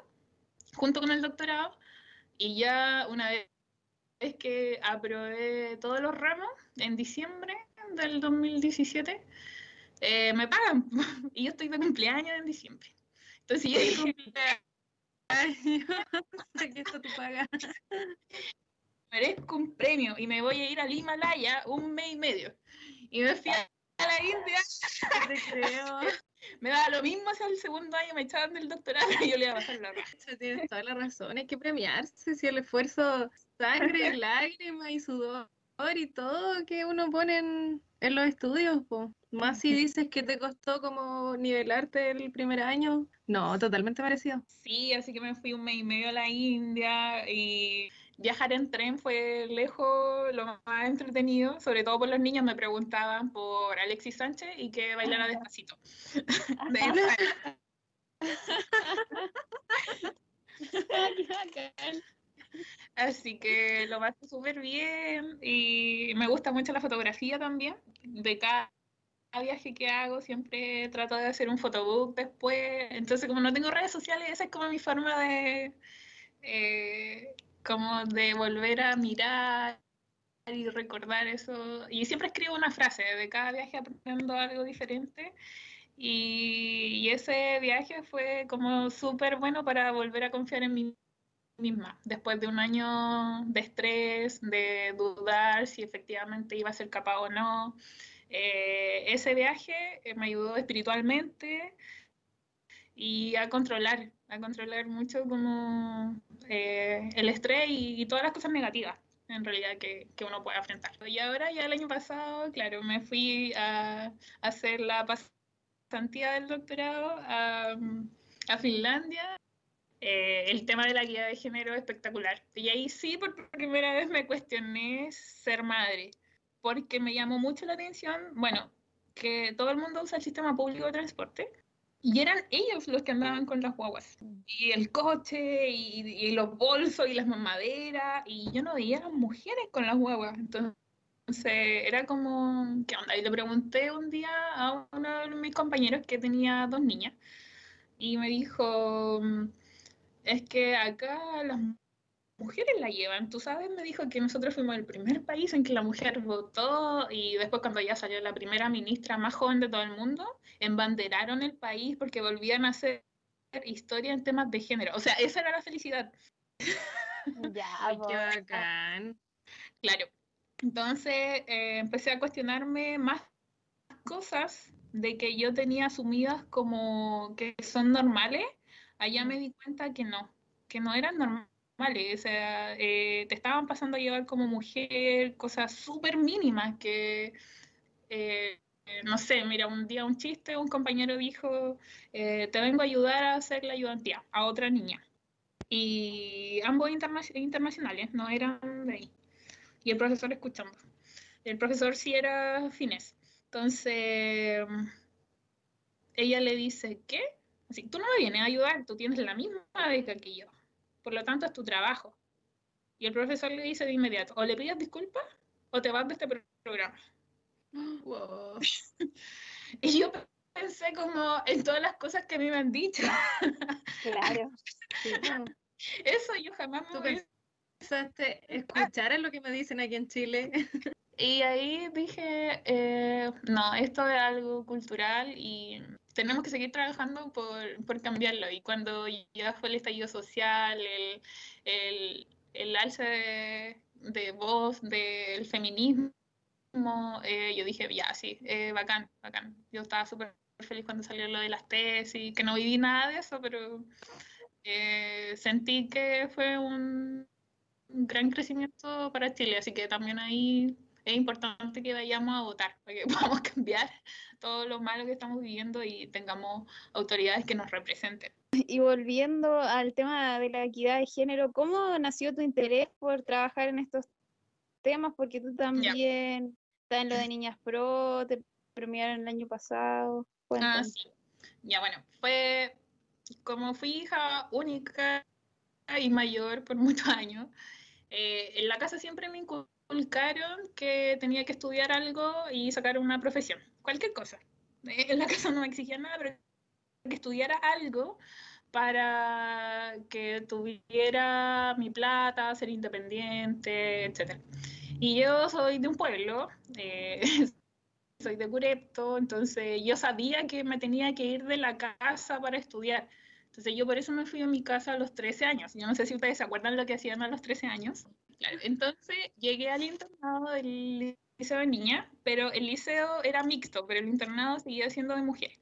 junto con el doctorado y ya una vez que aprobé todos los ramos en diciembre del 2017, eh, me pagan y yo estoy de cumpleaños en diciembre. Entonces yo dije, Aquí está tu paga. merezco un premio y me voy a ir al Himalaya un mes y medio. Y me fui a la India. No te creo. Me daba lo mismo si al segundo año me echaban del doctorado y yo le iba a bajar la raja. Tienes toda la razón, hay que premiarse si el esfuerzo, sangre, lágrimas y sudor y todo que uno pone en, en los estudios, po. Más si dices que te costó como nivelarte el primer año. No, totalmente parecido. Sí, así que me fui un mes y medio a la India y viajar en tren fue lejos lo más entretenido, sobre todo por los niños me preguntaban por Alexis Sánchez y que bailara despacito. De Israel. Así que lo pasé súper bien y me gusta mucho la fotografía también. De cada viaje que hago siempre trato de hacer un photobook después. Entonces como no tengo redes sociales, esa es como mi forma de... eh, como de volver a mirar y recordar eso. Y siempre escribo una frase, de cada viaje aprendo algo diferente. Y, y ese viaje fue como súper bueno para volver a confiar en mí misma, después de un año de estrés, de dudar si efectivamente iba a ser capaz o no. Eh, ese viaje eh, me ayudó espiritualmente y a controlar, a controlar mucho como eh, el estrés y, y todas las cosas negativas en realidad que, que uno puede enfrentar. Y ahora ya el año pasado, claro, me fui a, a hacer la pasantía del doctorado a, a Finlandia. Eh, el tema de la guía de género es espectacular. Y ahí sí, por primera vez me cuestioné ser madre, porque me llamó mucho la atención, bueno, que todo el mundo usa el sistema público de transporte, y eran ellos los que andaban con las guaguas. Y el coche, y, y los bolsos, y las mamaderas, y yo no veía a las mujeres con las guaguas. Entonces era como, ¿qué onda? Y le pregunté un día a uno de mis compañeros que tenía dos niñas, y me dijo, es que acá las mujeres la llevan. Tú sabes, me dijo que nosotros fuimos el primer país en que la mujer votó y después cuando ya salió la primera ministra más joven de todo el mundo, embanderaron el país porque volvían a hacer historia en temas de género. O sea, esa era la felicidad. Ya, qué bacán. Claro. Entonces eh, empecé a cuestionarme más cosas de que yo tenía asumidas como que son normales. Allá me di cuenta que no, que no eran normales. O sea, eh, te estaban pasando a llevar como mujer cosas súper mínimas que, eh, no sé, mira, un día un chiste, un compañero dijo, eh, te vengo a ayudar a hacer la ayudantía a otra niña. Y ambos interna- internacionales, no eran de ahí. Y el profesor escuchando. El profesor sí era finés. Entonces, ella le dice, ¿qué? Así, tú no me vienes a ayudar, tú tienes la misma beca que yo. Por lo tanto, es tu trabajo. Y el profesor le dice de inmediato, o le pides disculpas o te vas de este pro- programa. Wow. Y yo pensé como en todas las cosas que a mí me han dicho. Claro. Sí. Eso yo jamás me ¿Tú hubiera- pensaste escuchar en lo que me dicen aquí en Chile? Y ahí dije, eh, no, esto es algo cultural y tenemos que seguir trabajando por, por cambiarlo. Y cuando ya fue el estallido social, el, el, el alce de, voz del feminismo, eh, yo dije, ya, sí, eh, bacán, bacán. Yo estaba súper feliz cuando salió lo de las tesis, que no viví nada de eso, pero eh, sentí que fue un gran crecimiento para Chile, así que también ahí es importante que vayamos a votar, para que podamos cambiar todo lo malo que estamos viviendo y tengamos autoridades que nos representen. Y volviendo al tema de la equidad de género, ¿cómo nació tu interés por trabajar en estos temas? Porque tú también estás en lo de Niñas Pro, te premiaron el año pasado. Ah, sí. Ya, bueno, fue como fui hija única y mayor por muchos años, eh, en la casa siempre me inculcaron que tenía que estudiar algo y sacar una profesión, cualquier cosa. Eh, en la casa no me exigían nada, pero que estudiara algo para que tuviera mi plata, ser independiente, etc. Y yo soy de un pueblo, eh, soy de Curepto, entonces yo sabía que me tenía que ir de la casa para estudiar. Entonces yo por eso me fui a mi casa a los 13 años. Yo no sé si ustedes se acuerdan lo que hacían a los 13 años. Entonces llegué al internado del liceo de niña, pero el liceo era mixto, pero el internado seguía siendo de mujeres.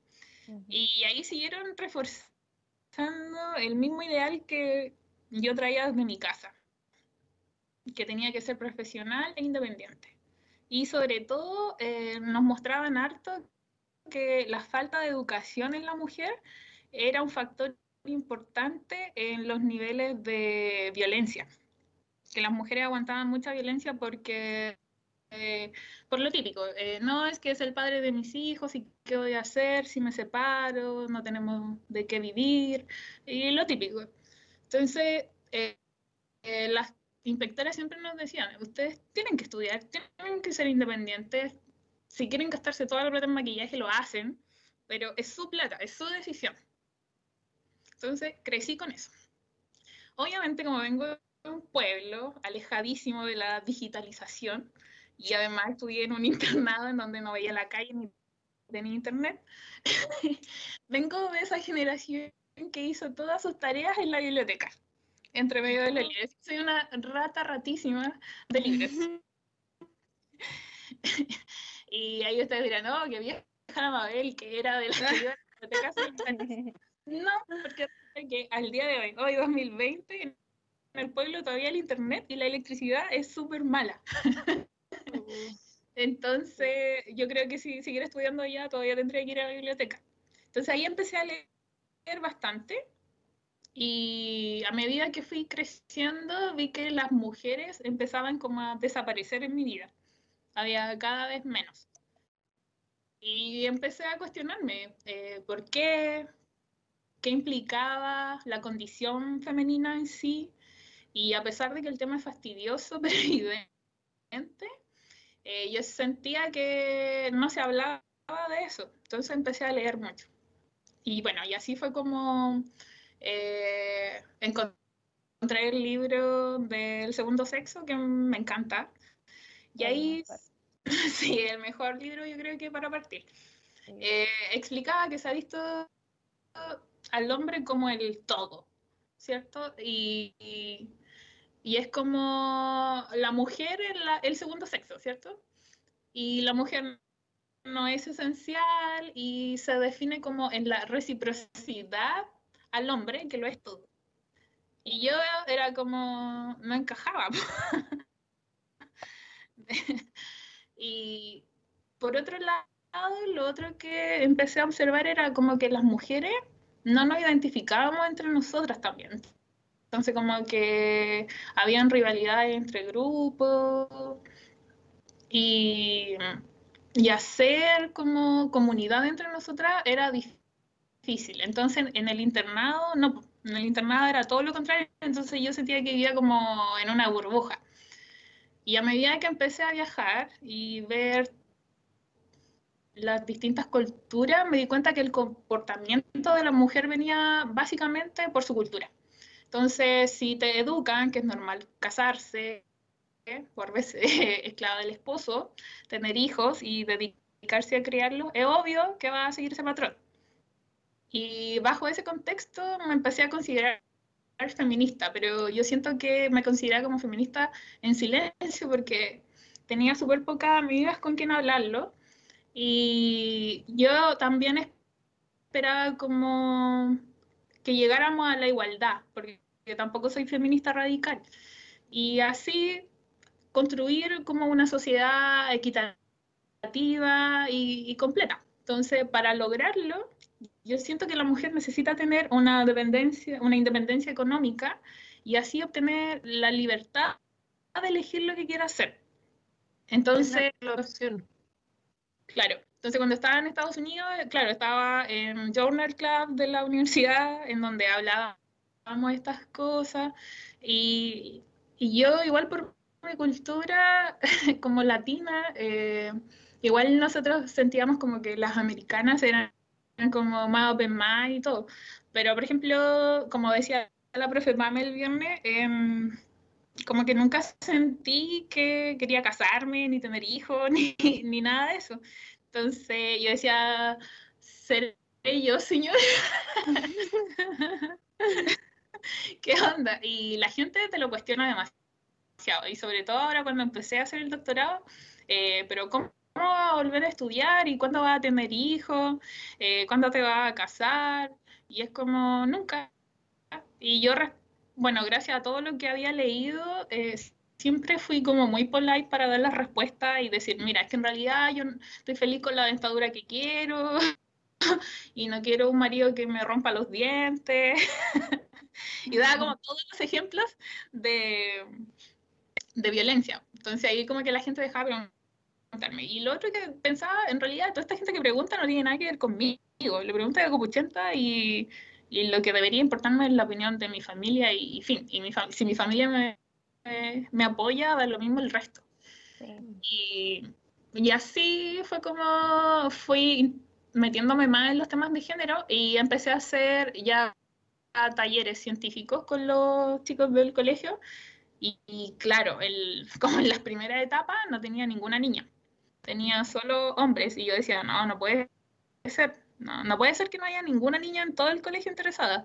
Y ahí siguieron reforzando el mismo ideal que yo traía desde mi casa, que tenía que ser profesional e independiente. Y sobre todo eh, nos mostraban harto que la falta de educación en la mujer era un factor importante en los niveles de violencia, que las mujeres aguantaban mucha violencia porque, eh, por lo típico, eh, no es que es el padre de mis hijos y qué voy a hacer si me separo, no tenemos de qué vivir, y lo típico. Entonces, eh, las inspectoras siempre nos decían, ustedes tienen que estudiar, tienen que ser independientes, si quieren gastarse toda la plata en maquillaje, lo hacen, pero es su plata, es su decisión. Entonces crecí con eso. Obviamente como vengo un pueblo alejadísimo de la digitalización y además estudié en un internado en donde no veía la calle ni tenía internet, vengo de esa generación que hizo todas sus tareas en la biblioteca, entre medio de los libros. Soy una rata ratísima de libros. y ahí ustedes dirán, no, que vieja Mabel, que era de la biblioteca. No, porque que al día de hoy, hoy 2020, en el pueblo todavía el internet y la electricidad es súper mala. Entonces, yo creo que si siguiera estudiando allá, todavía tendría que ir a la biblioteca. Entonces ahí empecé a leer bastante y a medida que fui creciendo vi que las mujeres empezaban como a desaparecer en mi vida. Había cada vez menos. Y empecé a cuestionarme eh, por qué, qué implicaba la condición femenina en sí, y a pesar de que el tema es fastidioso, pero evidente, eh, yo sentía que no se hablaba de eso, entonces empecé a leer mucho. Y bueno, y así fue como eh, encontré el libro del segundo sexo, que me encanta. Y ahí, sí, el mejor libro yo creo que para partir. Eh, explicaba que se ha visto al hombre como el todo, ¿cierto? Y, y, es como la mujer en el segundo sexo, ¿cierto? Y la mujer no es esencial y se define como en la reciprocidad al hombre, que lo es todo. Y yo era como, no encajaba. y por otro lado, lo otro que empecé a observar era como que las mujeres no nos identificábamos entre nosotras también. Entonces como que habían rivalidades entre grupos y, hacer como comunidad entre nosotras era difícil. Entonces en el internado, no, en el internado era todo lo contrario, entonces yo sentía que vivía como en una burbuja. Y a medida que empecé a viajar y ver las distintas culturas, me di cuenta que el comportamiento de la mujer venía básicamente por su cultura. Entonces, si te educan, que es normal casarse, por veces esclava del esposo, tener hijos y dedicarse a criarlos, es obvio que va a seguir ese patrón. Y bajo ese contexto me empecé a considerar feminista, pero yo siento que me consideraba como feminista en silencio porque tenía súper pocas amigas con quien hablarlo y yo también esperaba como que llegáramos a la igualdad, porque tampoco soy feminista radical. Y así construir como una sociedad equitativa y, completa. Entonces, para lograrlo, yo siento que la mujer necesita tener una dependencia, una independencia económica y así obtener la libertad de elegir lo que quiera hacer. Entonces, claro, entonces cuando estaba en Estados Unidos, claro, estaba en Journal Club de la universidad, en donde hablábamos de estas cosas, y, y yo igual por mi cultura como latina, eh, igual nosotros sentíamos como que las americanas eran como más open mind y todo, pero por ejemplo, como decía la profe Pamela el viernes, eh, como que nunca sentí que quería casarme, ni tener hijos, ni, ni nada de eso. Entonces yo decía, ¿seré yo, señor? ¿Qué onda? Y la gente te lo cuestiona demasiado. Y sobre todo ahora cuando empecé a hacer el doctorado, eh, pero ¿cómo, vas a volver a estudiar? ¿Y cuándo vas a tener hijos? Eh, ¿Cuándo te vas a casar? Y es como, nunca. Y yo bueno, gracias a todo lo que había leído, eh, siempre fui como muy polite para dar las respuestas y decir, mira, es que en realidad yo estoy feliz con la dentadura que quiero y no quiero un marido que me rompa los dientes. y daba como todos los ejemplos de, de violencia. Entonces ahí como que la gente dejaba preguntarme. Y lo otro que pensaba, en realidad, toda esta gente que pregunta no tiene nada que ver conmigo. Le pregunta de Copuchenta y y lo que debería importarme es la opinión de mi familia y, fin, y mi si mi familia me, me, apoya, da lo mismo el resto. Y, y, así fue como fui metiéndome más en los temas de género y empecé a hacer ya talleres científicos con los chicos del colegio y, claro, el, como en las primeras etapas no tenía ninguna niña, tenía solo hombres y yo decía, no, no puede ser, no, no puede ser que no haya ninguna niña en todo el colegio interesada.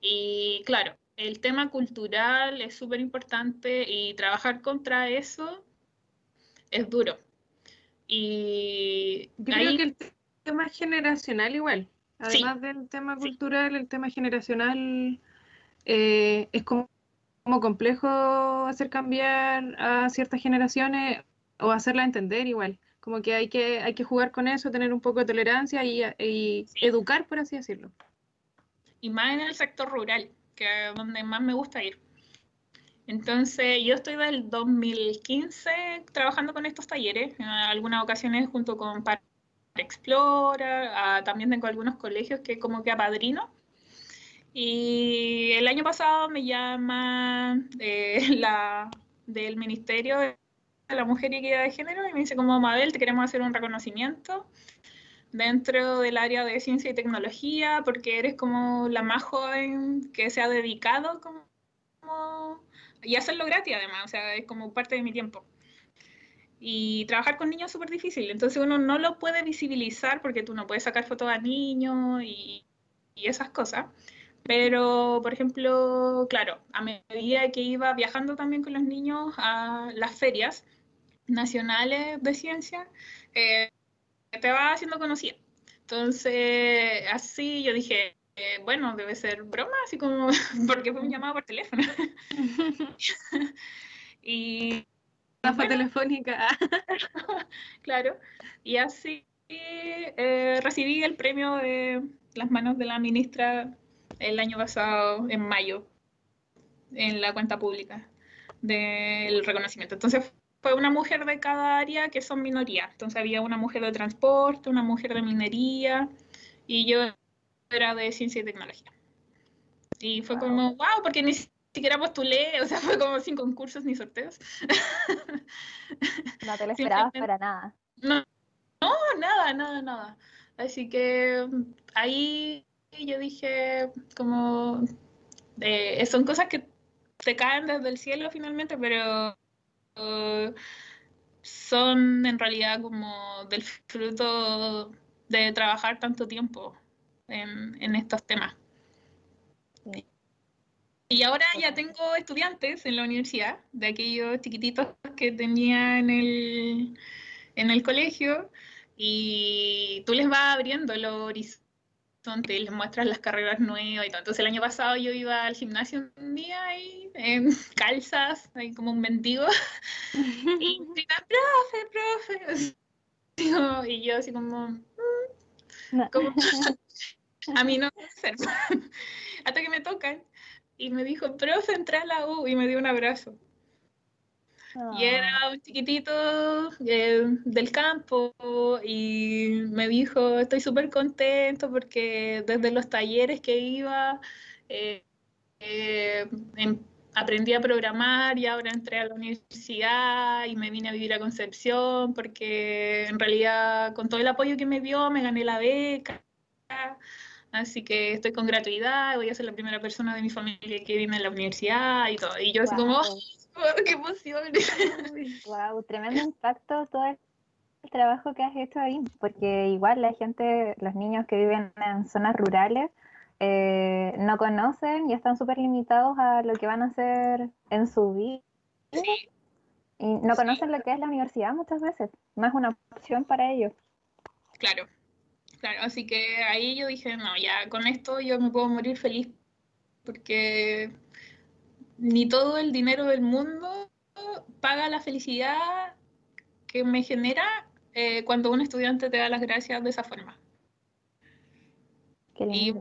Y claro, el tema cultural es súper importante y trabajar contra eso es duro. Y Yo creo que el tema generacional igual. Además del tema cultural, el tema generacional eh, es como, como, complejo hacer cambiar a ciertas generaciones o hacerla entender igual. Como que hay que, hay que jugar con eso, tener un poco de tolerancia y, educar, por así decirlo. Y más en el sector rural, que es donde más me gusta ir. Entonces, yo estoy del 2015 trabajando con estos talleres, en algunas ocasiones junto con Para Explora, ah, también tengo algunos colegios que como que apadrino. Y el año pasado me llama eh, la del Ministerio la Mujer y Equidad de Género y me dice como Mabel, te queremos hacer un reconocimiento dentro del área de ciencia y tecnología porque eres como la más joven que se ha dedicado como, y hacerlo gratis además, o sea, es como parte de mi tiempo. Y trabajar con niños es súper difícil, entonces uno no lo puede visibilizar porque tú no puedes sacar fotos a niños y, y esas cosas. Pero, por ejemplo, claro, a medida que iba viajando también con los niños a las ferias, nacionales de ciencia, eh, te va haciendo conocida. Entonces, así yo dije, eh, bueno, debe ser broma, así como, porque fue un llamado por teléfono. y... La fue telefónica. claro. Y así eh, recibí el premio de las manos de la ministra el año pasado, en mayo, en la cuenta pública del reconocimiento. Entonces fue una mujer de cada área que son minorías. Entonces había una mujer de transporte, una mujer de minería y yo era de ciencia y tecnología. Y fue como, wow, porque ni siquiera postulé, o sea, fue como sin concursos ni sorteos. No te lo esperabas para nada. No, no, nada, nada, nada. Así que ahí yo dije, como, eh, son cosas que te caen desde el cielo finalmente, pero son en realidad como del fruto de trabajar tanto tiempo en, estos temas. Y ahora ya tengo estudiantes en la universidad, de aquellos chiquititos que tenía en el, en el colegio, y tú les vas abriendo los horizontes, les muestras las carreras nuevas y todo. Entonces el año pasado yo iba al gimnasio un día ahí, en calzas, ahí como un mendigo, y gritaban, profe, profe. Y yo así como, "Mm, como a mí no me hacer. Hasta que me tocan y me dijo, profe, entra a la U y me dio un abrazo. Y era un chiquitito eh, del campo y me dijo, estoy súper contento porque desde los talleres que iba eh, eh, em- aprendí a programar y ahora entré a la universidad y me vine a vivir a Concepción porque en realidad con todo el apoyo que me dio me gané la beca. Así que estoy con gratuidad, voy a ser la primera persona de mi familia que viene a la universidad y todo. Y yo así como. ¡oh, qué emoción! Wow, tremendo impacto todo el trabajo que has hecho ahí, porque igual la gente, los niños que viven en zonas rurales, eh, no conocen y están súper limitados a lo que van a hacer en su vida. Sí, Y no Sí. conocen lo que es la universidad muchas veces. No es una opción para ellos. claro, claro. Así que ahí yo dije, no, ya con esto yo me puedo morir feliz porque ni todo el dinero del mundo paga la felicidad que me genera eh, cuando un estudiante te da las gracias de esa forma. Y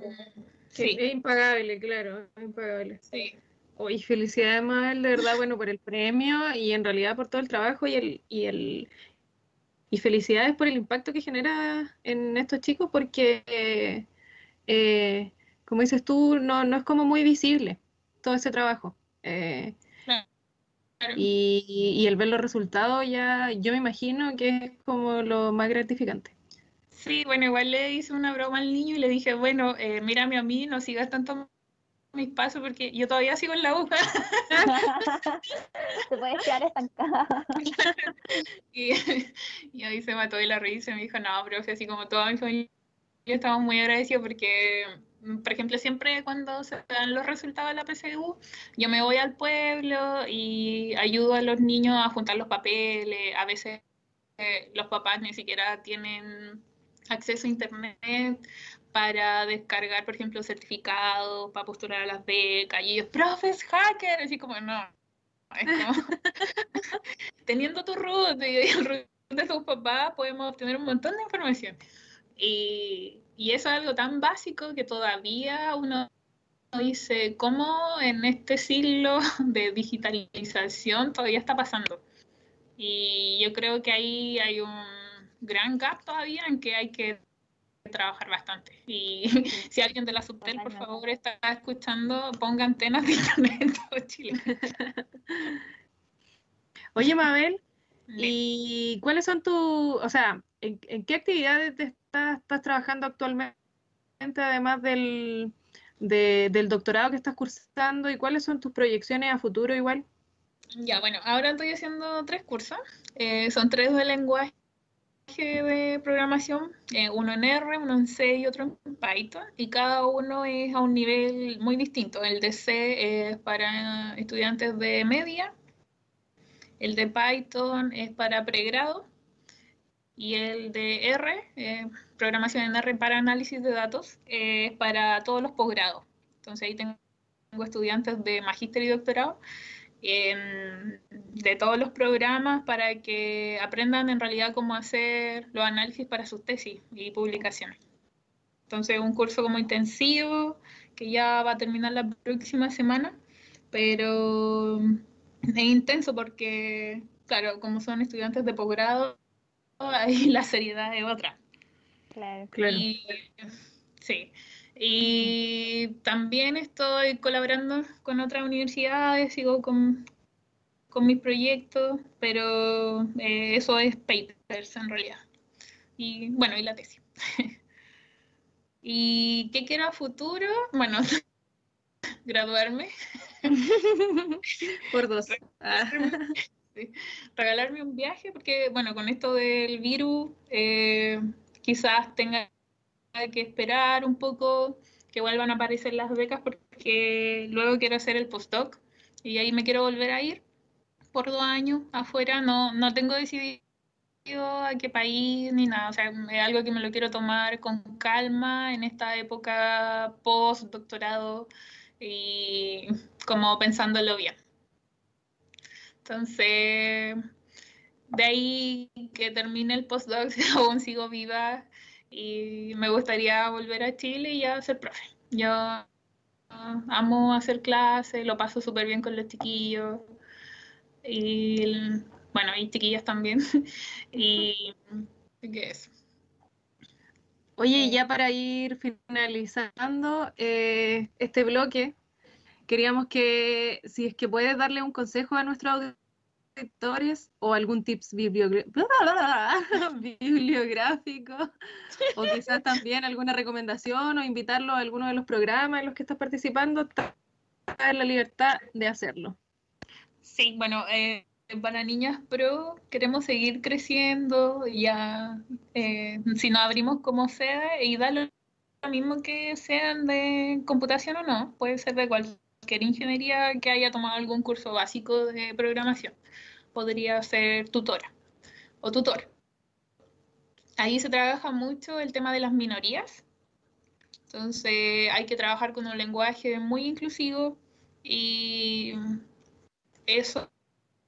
sí, Es impagable, claro, es impagable. sí, Oye, felicidades, Mabel, de verdad, bueno, por el premio y en realidad por todo el trabajo y el, y el y felicidades por el impacto que genera en estos chicos porque, eh, eh, como dices tú, no, no es como muy visible todo ese trabajo. Eh, claro. y, y el ver los resultados ya, yo me imagino que es como lo más gratificante. Sí, bueno, igual le hice una broma al niño y le dije, bueno, eh, mírame a mí, no sigas tanto mis pasos porque yo todavía sigo en la U. Te puedes quedar estancada. Y, y ahí se mató de la risa y me dijo, no, profe, así como toda mi familia estamos muy agradecidos porque, por ejemplo, siempre cuando se dan los resultados de la PSU, yo me voy al pueblo y ayudo a los niños a juntar los papeles. A veces eh, los papás ni siquiera tienen acceso a internet para descargar, por ejemplo, certificados, para postular a las becas. Y ellos, profe, es hacker. Así como, no. Es como, teniendo tu root y el root de tus papás, podemos obtener un montón de información. Y, y eso es algo tan básico que todavía uno dice, ¿cómo en este siglo de digitalización todavía está pasando? Y yo creo que ahí hay un gran gap todavía en que hay que trabajar bastante. Y si alguien de la Subtel, por favor, está escuchando, ponga antenas de internet en todo Chile. Oye, Mabel, ¿y cuáles son tus, o sea, en, en qué actividades te estás, estás trabajando actualmente, además del, de- del doctorado que estás cursando, y cuáles son tus proyecciones a futuro igual? Ya, bueno, ahora estoy haciendo tres cursos. Eh, son tres de lenguaje de programación, eh, uno en R, uno en C y otro en Python, y cada uno es a un nivel muy distinto. El de C es para estudiantes de media, el de Python es para pregrado, y el de R, eh, programación en R para análisis de datos, es para todos los posgrados. Entonces ahí tengo estudiantes de magíster y doctorado en- de todos los programas para que aprendan en realidad cómo hacer los análisis para sus tesis y publicaciones. Entonces, un curso como intensivo que ya va a terminar la próxima semana, pero es intenso porque, claro, como son estudiantes de posgrado, ahí la seriedad es otra. Claro. Claro. Y, sí. Y también estoy colaborando con otras universidades, sigo con, con mis proyectos, pero eh, eso es papers en realidad. Y bueno, y la tesis. ¿Y qué quiero a futuro? Bueno, graduarme, Por dos. Ah, Sí. regalarme un viaje, porque bueno, con esto del virus, eh, quizás tenga que esperar un poco que vuelvan a aparecer las becas, porque que luego quiero hacer el postdoc y ahí me quiero volver a ir por dos años afuera. No, no tengo decidido a qué país ni nada. O sea, es algo que me lo quiero tomar con calma en esta época post-doctorado y como pensándolo bien. Entonces, de ahí que termine el postdoc, aún sigo viva y me gustaría volver a Chile y ya ser profe. Yo amo hacer clases, lo paso súper bien con los chiquillos y bueno, y chiquillas también. y qué es. Oye, ya para ir finalizando eh, este bloque, queríamos que si es que puedes darle un consejo a nuestros auditores o algún tips bibliográfico o quizás también alguna recomendación o invitarlo a alguno de los programas en los que estás participando, en la libertad de hacerlo. Sí, bueno, eh, para Niñas Pro queremos seguir creciendo, ya eh, si nos abrimos como sea y da lo mismo que sean de computación o no, puede ser de cualquier ingeniería que haya tomado algún curso básico de programación, podría ser tutora o tutor. Ahí se trabaja mucho el tema de las minorías, entonces hay que trabajar con un lenguaje muy inclusivo y eso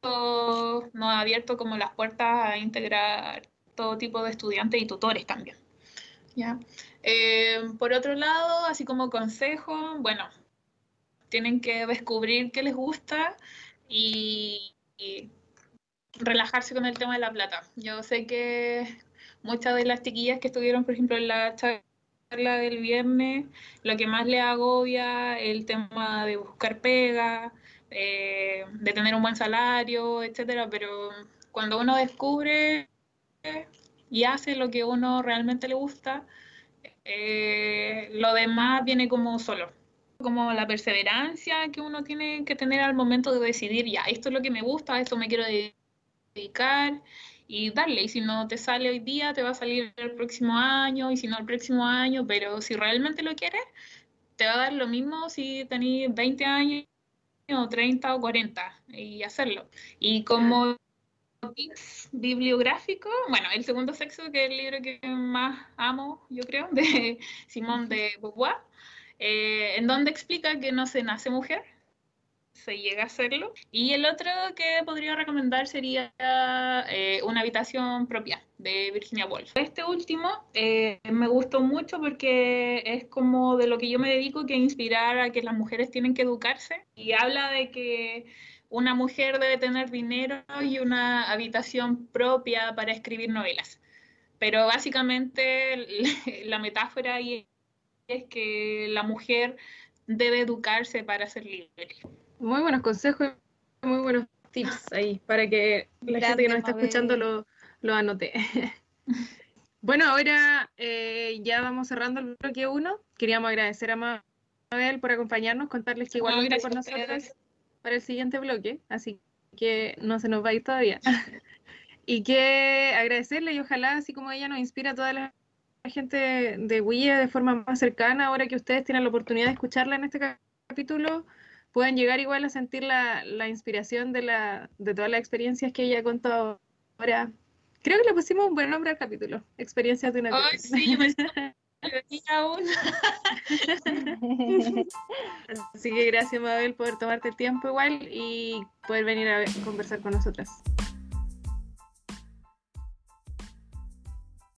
nos ha abierto como las puertas a integrar todo tipo de estudiantes y tutores también. ¿ya? Eh, por otro lado, así como consejo, bueno, tienen que descubrir qué les gusta y, y, relajarse con el tema de la plata. Yo sé que muchas de las chiquillas que estuvieron, por ejemplo, en la charla del viernes, lo que más les agobia el tema de buscar pega, eh, de tener un buen salario, etcétera, pero cuando uno descubre y hace lo que uno realmente le gusta, eh, lo demás viene como solo, como la perseverancia que uno tiene que tener al momento de decidir, ya, esto es lo que me gusta, esto me quiero dedicar y darle, y si no te sale hoy día, te va a salir el próximo año, y si no el próximo año, pero si realmente lo quieres, te va a dar lo mismo si tenés 20 años o 30 o 40 y hacerlo. Y como bibliográfico, bueno, El segundo sexo, que es el libro que más amo, yo creo, de Simón de Beauvoir, eh, en donde explica que no se nace mujer, se llega a hacerlo. Y el otro que podría recomendar sería eh, Una habitación propia de Virginia Woolf. Este último eh, me gustó mucho porque es como de lo que yo me dedico, que inspirar a que las mujeres tienen que educarse y habla de que una mujer debe tener dinero y una habitación propia para escribir novelas. Pero básicamente la metáfora ahí es que la mujer debe educarse para ser libre. Muy buenos consejos y muy buenos tips ahí para que la gente que nos está escuchando lo, lo anote. bueno, ahora eh, ya vamos cerrando el bloque 1. Queríamos agradecer a Mabel por acompañarnos, contarles que igual está con nosotros para el siguiente bloque, así que no se nos va a ir todavía. y que agradecerle y ojalá, así como ella nos inspira a toda la gente de WIA de forma más cercana, ahora que ustedes tienen la oportunidad de escucharla en este capítulo, pueden llegar igual a sentir la, la inspiración de, la, de todas las experiencias que ella contado ahora. Creo que le pusimos un buen nombre al capítulo, Experiencias de una Ay, sí, me aún. Así que gracias Mabel por tomarte el tiempo igual y poder venir a conversar con nosotras.